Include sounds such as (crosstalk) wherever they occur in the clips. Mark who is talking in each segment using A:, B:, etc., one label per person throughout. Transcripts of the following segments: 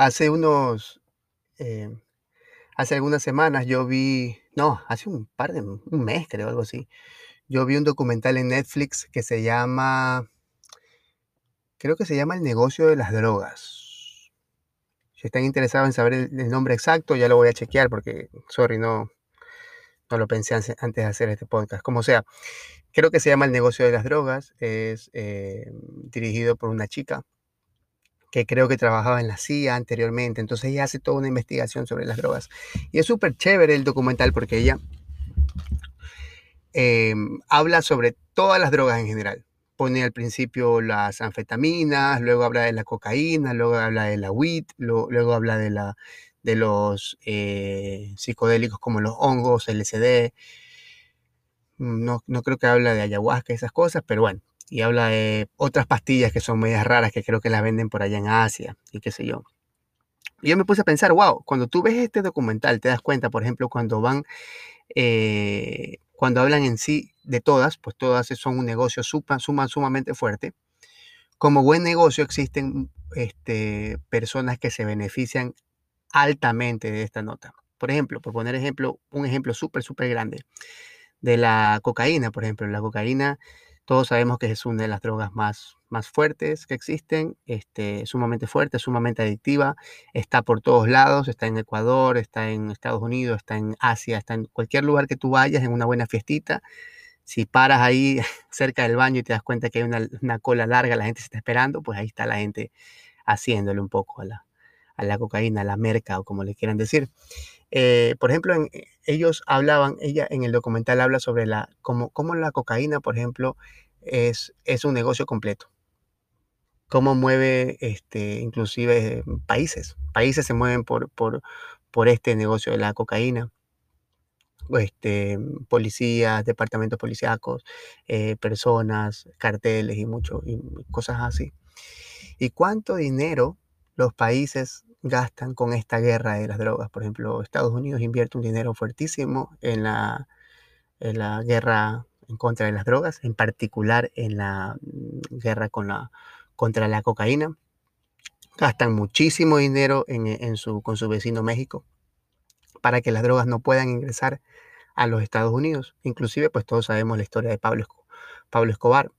A: Hace unos, eh, hace algunas semanas yo vi, no, hace un par de, un mes creo, algo así, yo vi un documental en Netflix que se llama, creo que se llama El negocio de las drogas. Si están interesados en saber el, nombre exacto, ya lo voy a chequear porque, sorry, no, no lo pensé antes de hacer este podcast. Como sea, creo que se llama El negocio de las drogas, es eh, dirigido por una chica que creo que trabajaba en la CIA anteriormente, entonces ella hace toda una investigación sobre las drogas. Y es súper chévere el documental porque ella em, habla sobre todas las drogas en general. Pone al principio las anfetaminas, luego habla de la cocaína, luego habla de la weed, luego, habla de, la, de los eh, psicodélicos como los hongos, LSD. No, no creo que habla de ayahuasca, esas cosas, pero bueno, y habla de otras pastillas que son medias raras que creo que las venden por allá en Asia y qué sé yo. Yo me puse a pensar, wow, cuando tú ves este documental te das cuenta, por ejemplo, cuando van, eh, cuando hablan en sí de todas, pues todas son un negocio suma, sumamente fuerte. Como buen negocio existen este, personas que se benefician altamente de esta nota. Por ejemplo, por poner ejemplo, un ejemplo súper, súper grande de la cocaína, por ejemplo. La cocaína todos sabemos que es una de las drogas más, más fuertes que existen, este, sumamente fuerte, sumamente adictiva, está por todos lados, está en Ecuador, está en Estados Unidos, está en Asia, está en cualquier lugar que tú vayas, en una buena fiestita. Si paras ahí (laughs) cerca del baño y te das cuenta que hay una, cola larga, la gente se está esperando, pues ahí está la gente haciéndole un poco a la, a la cocaína, a la merca o como le quieran decir. Eh, por ejemplo, eh, ellos hablaban, ella en el documental habla sobre la, cómo, la cocaína, por ejemplo, es, es un negocio completo. Cómo mueve este, inclusive países. Países se mueven por, por, por este negocio de la cocaína. Este, policías, departamentos policíacos, eh, personas, carteles y mucho, y cosas así. ¿Y cuánto dinero los países gastan con esta guerra de las drogas. Por ejemplo, Estados Unidos invierte un dinero fuertísimo en la, en la guerra en contra de las drogas, en particular en la mm, guerra con la, contra la cocaína. Gastan muchísimo dinero en, su, con su vecino México para que las drogas no puedan ingresar a los Estados Unidos. Inclusive, pues todos sabemos la historia de Pablo, Pablo Escobar,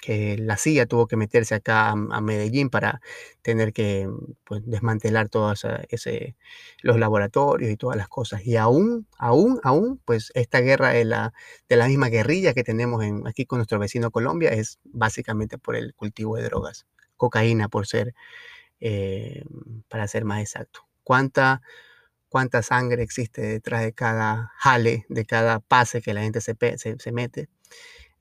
A: que la CIA tuvo que meterse acá a, Medellín para tener que pues, desmantelar todos ese, los laboratorios y todas las cosas. Y aún, aún, aún, pues esta guerra de la, de la misma guerrilla que tenemos en, aquí con nuestro vecino Colombia es básicamente por el cultivo de drogas, cocaína por ser, eh, para ser más exacto. ¿Cuánta, ¿Cuánta sangre existe detrás de cada jale, de cada pase que la gente se, se, mete?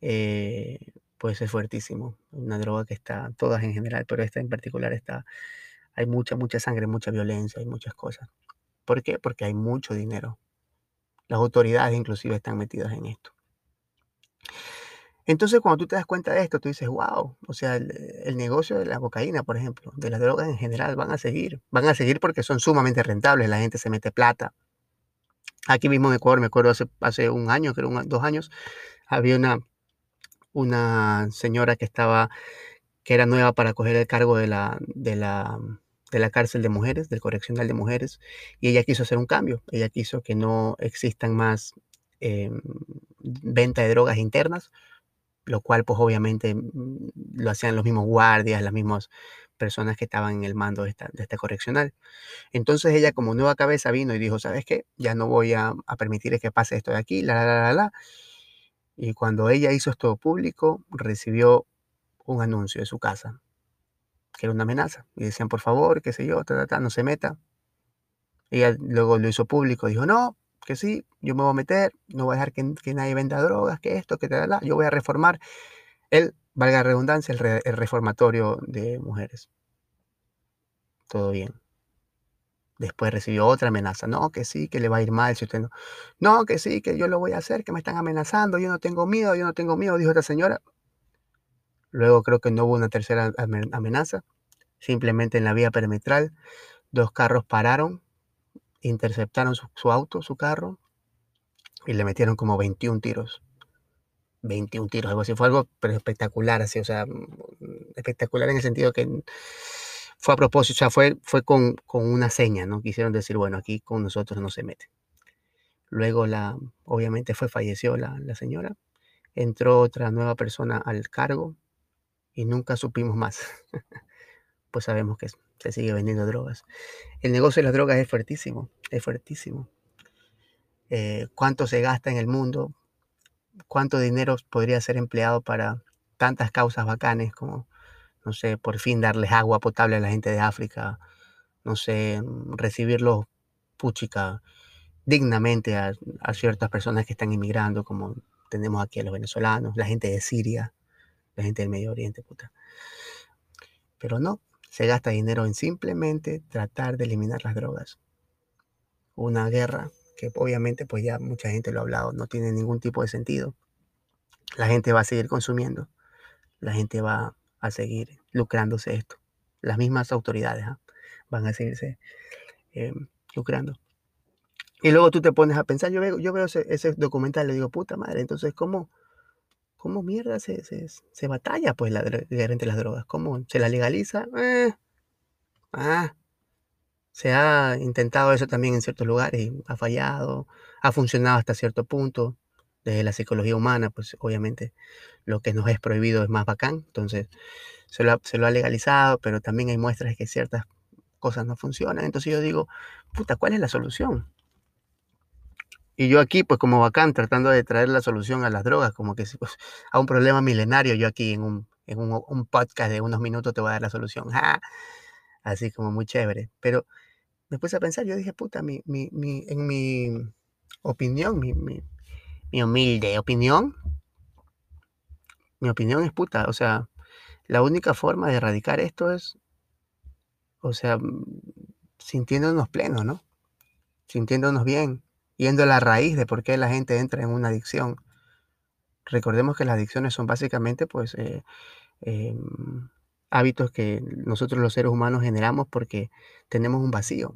A: Eh, pues es fuertísimo. Una droga que está, todas en general, pero esta en particular está, hay mucha, mucha sangre, mucha violencia, hay muchas cosas. ¿Por qué? Porque hay mucho dinero. Las autoridades inclusive están metidas en esto. Entonces, cuando tú te das cuenta de esto, tú dices, wow, o sea, el, negocio de la cocaína, por ejemplo, de las drogas en general, van a seguir. Van a seguir porque son sumamente rentables, la gente se mete plata. Aquí mismo en Ecuador, me acuerdo hace, hace un año, creo, dos años, había una, una señora que estaba, que era nueva para coger el cargo de la, de la, de la cárcel de mujeres, del correccional de mujeres, y ella quiso hacer un cambio. Ella quiso que no existan más em, venta de drogas internas, lo cual pues obviamente mm, lo hacían los mismos guardias, las mismas personas que estaban en el mando de esta, de esta correccional. Entonces ella como nueva cabeza vino y dijo, ¿sabes qué? Ya no voy a, a permitir que pase esto de aquí, la, la, la, la. Y cuando ella hizo esto público, recibió un anuncio de su casa, que era una amenaza. Y decían, por favor, qué sé yo, no se meta. Ella luego lo hizo público, dijo, no, que sí, yo me voy a meter, no voy a dejar que, nadie venda drogas, que esto, que tal, yo voy a reformar el valga la redundancia, el reformatorio de mujeres. Todo bien. Después recibió otra amenaza. No, que sí, que le va a ir mal si usted no. No, que sí, que yo lo voy a hacer, que me están amenazando, yo no tengo miedo, yo no tengo miedo, dijo esta señora. Luego creo que no hubo una tercera amenaza. Simplemente en la vía perimetral, dos carros pararon, interceptaron su, auto, su carro, y le metieron como 21 tiros. 21 tiros, algo así. Fue algo espectacular, así, o sea, mm, espectacular en el sentido que fue a propósito, o sea, fue, fue con, una seña, ¿no? Quisieron decir, bueno, aquí con nosotros no se mete. Luego, la, obviamente, fue, falleció la, la señora. Entró otra nueva persona al cargo y nunca supimos más. (laughs) pues sabemos que se sigue vendiendo drogas. El negocio de las drogas es fuertísimo, es fuertísimo. Eh, ¿Cuánto se gasta en el mundo? ¿Cuánto dinero podría ser empleado para tantas causas bacanes como no sé, por fin darles agua potable a la gente de África, no sé, mm, recibirlos, puchica, dignamente a, ciertas personas que están inmigrando, como tenemos aquí a los venezolanos, la gente de Siria, la gente del Medio Oriente, puta. Pero no, se gasta dinero en simplemente tratar de eliminar las drogas. Una guerra que obviamente, pues ya mucha gente lo ha hablado, no tiene ningún tipo de sentido. La gente va a seguir consumiendo, la gente va a seguir lucrándose esto. Las mismas autoridades ¿ah? van a seguirse em, lucrando. Y luego tú te pones a pensar, yo veo, yo veo ese, documental y le digo, puta madre, entonces, ¿cómo, cómo mierda se, se, batalla pues la guerra entre las drogas? ¿Cómo se la legaliza? Eh, ah, se ha intentado eso también en ciertos lugares ha fallado, ha funcionado hasta cierto punto. Desde la psicología humana, pues obviamente lo que nos es prohibido es más bacán, entonces se lo, ha, legalizado, pero también hay muestras de que ciertas cosas no funcionan. Entonces yo digo, puta, ¿cuál es la solución? Y yo aquí, pues como bacán, tratando de traer la solución a las drogas, como que pues, a un problema milenario, yo aquí en un, en un, podcast de unos minutos te voy a dar la solución. (laughs) Así como muy chévere. Pero después a pensar, yo dije, puta, mi, mi, mi, en mi opinión, mi humilde opinión, mi opinión es puta, o sea, la única forma de erradicar esto es, o sea, sintiéndonos plenos, ¿no? Sintiéndonos bien, yendo a la raíz de por qué la gente entra en una adicción. Recordemos que las adicciones son básicamente, pues, eh, em, hábitos que nosotros los seres humanos generamos porque tenemos un vacío.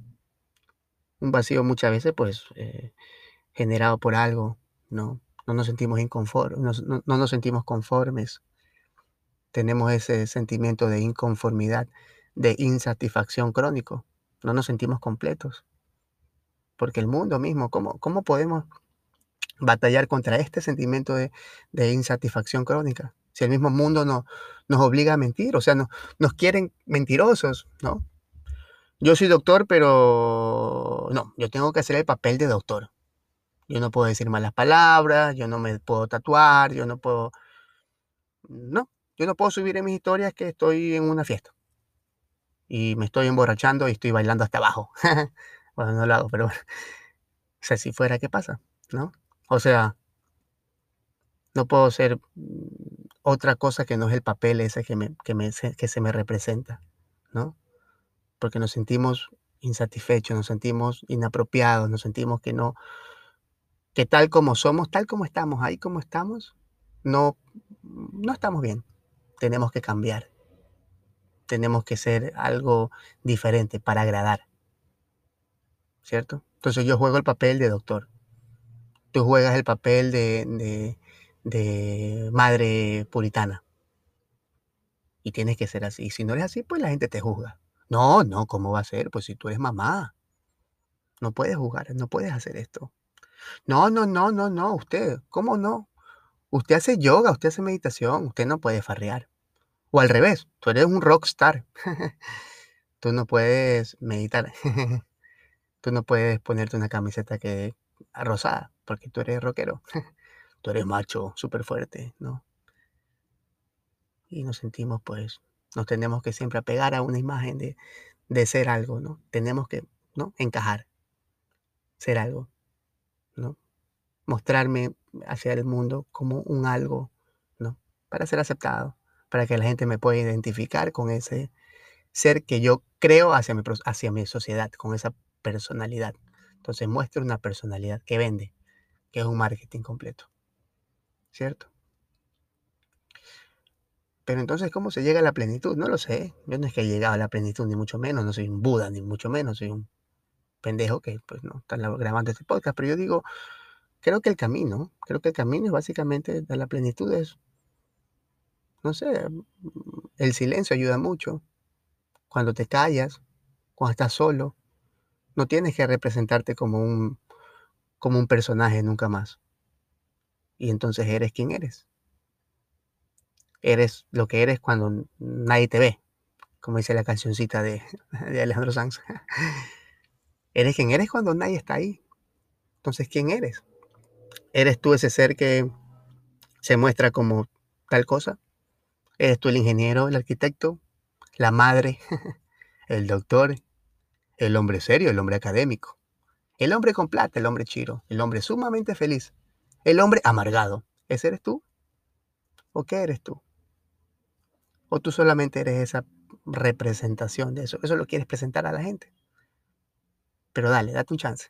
A: Un vacío muchas veces, pues, eh, generado por algo, ¿no? No nos sentimos inconformes, no, nos sentimos conformes. Tenemos ese sentimiento de inconformidad, de insatisfacción crónico. No nos sentimos completos. Porque el mundo mismo, ¿cómo, cómo podemos batallar contra este sentimiento de, insatisfacción crónica? Si el mismo mundo no, nos obliga a mentir, o sea, no, nos quieren mentirosos, ¿no? Yo soy doctor, pero no, yo tengo que hacer el papel de doctor. Yo no puedo decir malas palabras, yo no me puedo tatuar, yo no puedo... No, yo no puedo subir en mis historias que estoy en una fiesta. Y me estoy emborrachando y estoy bailando hasta abajo. (laughs) bueno, no lo hago, pero bueno. O sea, si fuera, ¿qué pasa? ¿No? O sea, no puedo ser mm, otra cosa que no es el papel ese que, me, que, me, que se me representa, ¿no? Porque nos sentimos insatisfechos, nos sentimos inapropiados, nos sentimos que no, que tal como somos, tal como estamos, ahí como estamos, no, no estamos bien. Tenemos que cambiar. Tenemos que ser algo diferente para agradar. ¿Cierto? Entonces yo juego el papel de doctor. Tú juegas el papel de, de, madre puritana. Y tienes que ser así. Si no eres así, pues la gente te juzga. No, no, ¿cómo va a ser? Pues si tú eres mamá, no puedes jugar, no puedes hacer esto. No, no, no, no, no, usted, ¿cómo no? Usted hace yoga, usted hace meditación, usted no puede farrear. O al revés, tú eres un rockstar. (laughs) tú no puedes meditar. (laughs) tú no puedes ponerte una camiseta que rosada, porque tú eres rockero. (laughs) tú eres macho, súper fuerte, ¿no? Y nos sentimos, pues, nos tenemos que siempre apegar a una imagen de, de ser algo, ¿no? Tenemos que, ¿no? Encajar, ser algo. ¿No? Mostrarme hacia el mundo como un algo, ¿no? Para ser aceptado. para que la gente me pueda identificar con ese ser que yo creo hacia mi, hacia mi sociedad, con esa personalidad. Entonces muestro una personalidad que vende, que es un marketing completo. ¿Cierto? Pero entonces, ¿cómo se llega a la plenitud? No lo sé. Yo no es que he llegado a la plenitud, ni mucho menos. No soy un Buda, ni mucho menos. Soy un pendejo que pues no está grabando este podcast. Pero yo digo, creo que el camino, creo que el camino es básicamente a la plenitud es, no sé, el silencio ayuda mucho. Cuando te callas, cuando estás solo, no tienes que representarte como un, como un personaje nunca más. Y entonces eres quien eres. Eres lo que eres cuando nadie te ve, como dice la cancioncita de, (laughs) de Alejandro Sanz. (laughs) eres quien eres cuando nadie está ahí. Entonces, ¿quién eres? ¿Eres tú ese ser que se muestra como tal cosa? ¿Eres tú el ingeniero, el arquitecto, la madre, (laughs) el doctor, el hombre serio, el hombre académico, el hombre con plata, el hombre chiro, el hombre sumamente feliz, el hombre amargado. ¿Ese eres tú? ¿O qué eres tú? ¿O tú solamente eres esa representación de eso? Eso lo quieres presentar a la gente. Pero dale, date un chance.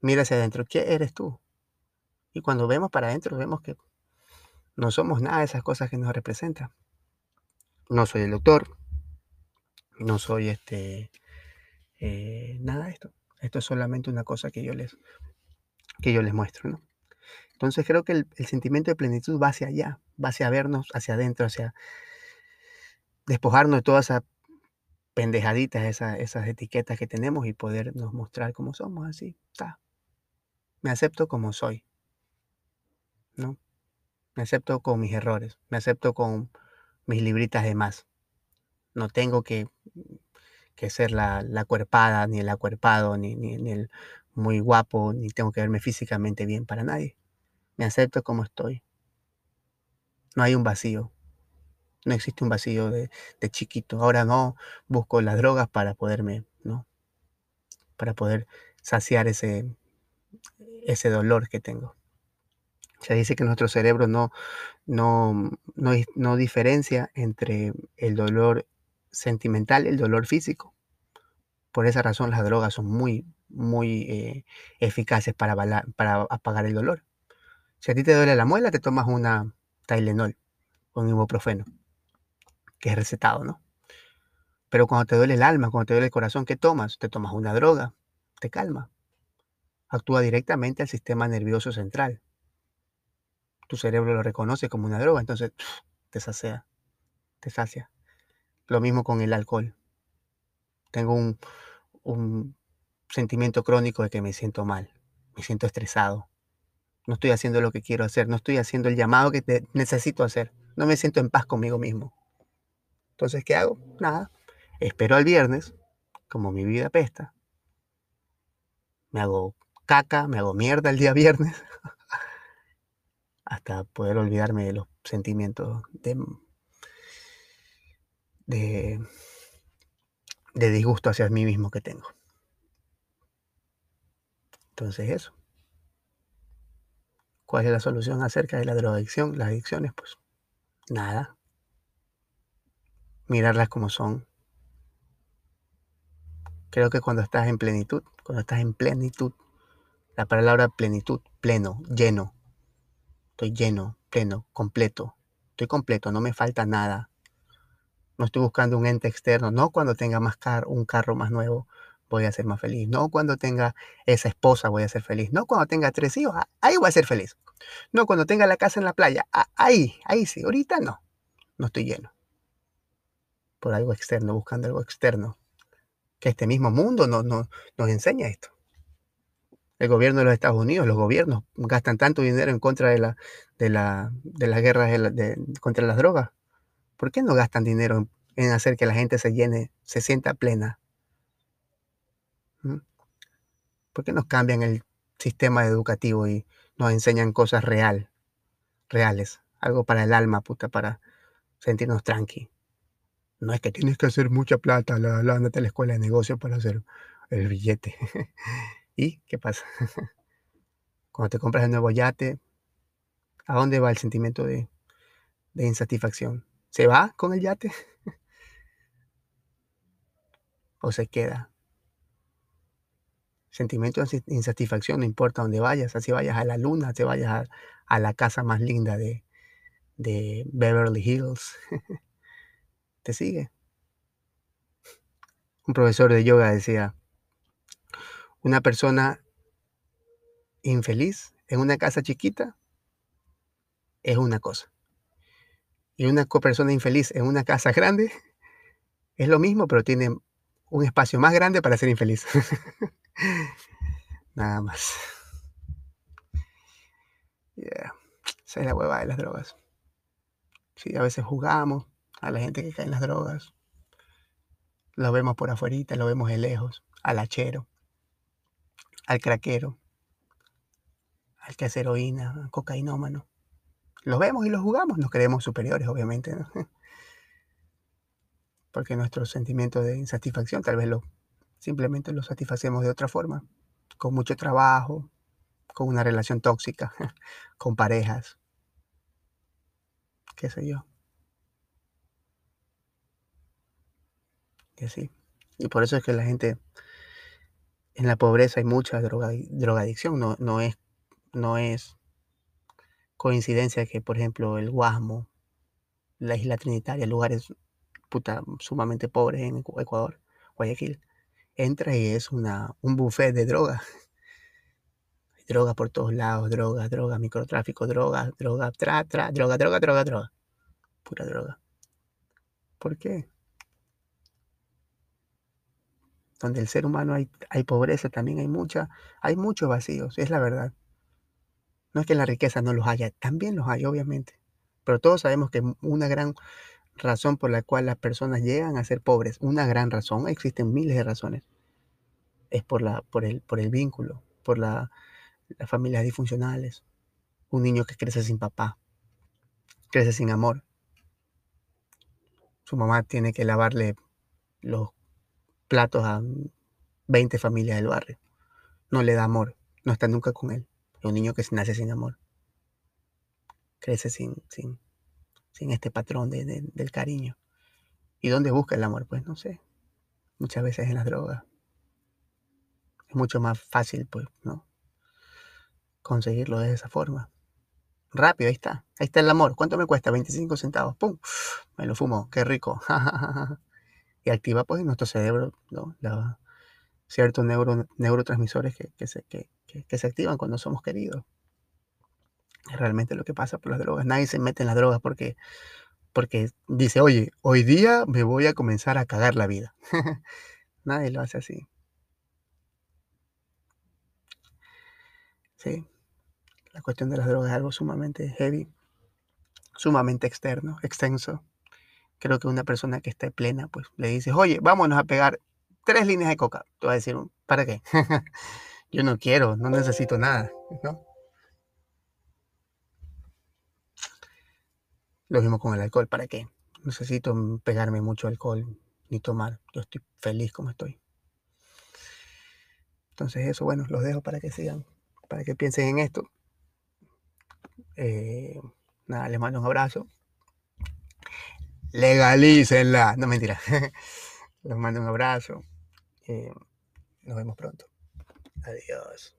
A: Mira hacia adentro. ¿Qué eres tú? Y cuando vemos para adentro, vemos que no somos nada de esas cosas que nos representan. No soy el doctor, no soy este eh, nada de esto. Esto es solamente una cosa que yo les, que yo les muestro, ¿no? Entonces creo que el, sentimiento de plenitud va hacia allá, va hacia vernos hacia adentro, hacia despojarnos de todas esas pendejaditas, esas, esas etiquetas que tenemos y podernos mostrar como somos, así, está. Me acepto como soy, ¿no? Me acepto con mis errores, me acepto con mis libritas de más. No tengo que que ser la, la cuerpada, ni el acuerpado, ni, ni, el muy guapo, ni tengo que verme físicamente bien para nadie. Me acepto como estoy. No hay un vacío. No existe un vacío de, chiquito. Ahora no busco las drogas para poderme, ¿no? Para poder saciar ese, ese dolor que tengo. Se dice que nuestro cerebro no, no, no, no diferencia entre el dolor sentimental el dolor físico. Por esa razón las drogas son muy, muy eh, eficaces para, para apagar el dolor. Si a ti te duele la muela, te tomas una Tylenol con ibuprofeno, que es recetado, ¿no? Pero cuando te duele el alma, cuando te duele el corazón, ¿qué tomas? Te tomas una droga, te calma. Actúa directamente al sistema nervioso central. Tu cerebro lo reconoce como una droga, entonces (sniffs) te sacia, te sacia. Lo mismo con el alcohol. Tengo un, sentimiento crónico de que me siento mal, me siento estresado. No estoy haciendo lo que quiero hacer, no estoy haciendo el llamado que necesito hacer. No me siento en paz conmigo mismo. Entonces, ¿qué hago? Nada. Espero al viernes, como mi vida pesta. Me hago caca, me hago mierda el día viernes, (laughs) hasta poder olvidarme de los sentimientos de de, disgusto hacia mí mismo que tengo. Entonces eso. ¿Cuál es la solución acerca de la drogadicción? Las adicciones, pues nada. Mirarlas como son. Creo que cuando estás en plenitud, cuando estás en plenitud, la palabra plenitud, pleno, lleno. Estoy lleno, pleno, completo. Estoy completo, no me falta nada. No estoy buscando un ente externo. No cuando tenga más car un carro más nuevo voy a ser más feliz. No cuando tenga esa esposa voy a ser feliz. No cuando tenga tres hijos, ah, ahí voy a ser feliz. No cuando tenga la casa en la playa, ah, ahí, ahí sí. Ahorita no. No estoy lleno. Por algo externo, buscando algo externo. Que este mismo mundo no, no, nos enseña esto. El gobierno de los Estados Unidos, los gobiernos gastan tanto dinero en contra de, la, de, la, de las guerras contra las drogas ¿Por qué no gastan dinero en, hacer que la gente se llene, se sienta plena? ¿Mm? ¿Por qué nos cambian el sistema educativo y nos enseñan cosas real, reales? Algo para el alma, puta, para sentirnos tranqui. No es que tienes que hacer mucha plata, la, la, andate a la escuela de negocio para hacer el billete. (laughs) ¿Y qué pasa? (laughs) Cuando te compras el nuevo yate, ¿a dónde va el sentimiento de, insatisfacción? ¿Se va con el yate? (laughs) ¿O se queda? Sentimiento de insatisfacción, no importa dónde vayas, así vayas a la luna, así vayas a, la casa más linda de Beverly Hills. Te sigue. Un profesor de yoga decía, una persona infeliz en una casa chiquita es una cosa. Y una persona infeliz en una casa grande es lo mismo, pero tiene un espacio más grande para ser infeliz. (laughs) Nada más. Yeah. Esa es la hueva de las drogas. Sí, a veces jugamos a la gente que cae en las drogas. Lo vemos por afuera, lo vemos de lejos, al hachero, al craquero, al que hace heroína, al cocainómano. Los vemos y los jugamos, nos creemos superiores, obviamente, (laughs) Porque nuestro sentimiento de insatisfacción tal vez lo simplemente lo satisfacemos de otra forma, con mucho trabajo, con una relación tóxica, (laughs) con parejas, qué sé yo. Y así. Y por eso es que la gente en la pobreza hay mucha droga, drogadicción, no, no, es, no es coincidencia que, por ejemplo, el Guasmo, la isla Trinitaria, lugares puta, sumamente pobres en Ecuador, Guayaquil, entra y es una, un buffet de droga. (laughs) Droga por todos lados, droga, droga, microtráfico, droga, droga, tra, tra, droga, droga, droga, droga. Pura droga. ¿Por qué? Donde el ser humano hay, hay pobreza, también hay mucha, hay muchos vacíos, es la verdad. No es que la riqueza no los haya, también los hay, obviamente. Pero todos sabemos que una gran razón por la cual las personas llegan a ser pobres, una gran razón, existen miles de razones, es por, la, por, el, por el vínculo, por la, las familias disfuncionales, un niño que crece sin papá, crece sin amor. Su mamá tiene que lavarle los platos a 20 familias del barrio. No le da amor, no está nunca con él. Un niño que nace sin amor. Crece sin, sin, sin este patrón del cariño. ¿Y dónde busca el amor? Pues no sé. Muchas veces en las drogas. Es mucho más fácil, pues, ¿no? Conseguirlo de esa forma. Rápido, ahí está. Ahí está el amor. ¿Cuánto me cuesta? 25 centavos. ¡Pum! Me lo fumo. Qué rico. (laughs) y activa, pues, nuestro cerebro, ¿no? ciertos neurotransmisores que, se, que se activan cuando somos queridos realmente lo que pasa por las drogas. Nadie se mete en las drogas porque, porque dice, oye, hoy día me voy a comenzar a cagar la vida. (laughs) Nadie lo hace así. Sí. La cuestión de las drogas es algo sumamente heavy, sumamente externo, extenso. Creo que una persona que esté plena, pues le dices, oye, vámonos a pegar tres líneas de coca. Tú vas a decir, ¿para qué? (laughs) Yo no quiero, no necesito nada, ¿no? Lo mismo con el alcohol, ¿para qué? Necesito pegarme mucho alcohol ni tomar. Yo estoy feliz como estoy. Entonces eso, bueno, los dejo para que sigan, para que piensen en esto. Eh, nada, les mando un abrazo. Legalícenla. No, mentira. (laughs) les mando un abrazo. Eh, nos vemos pronto. Adiós.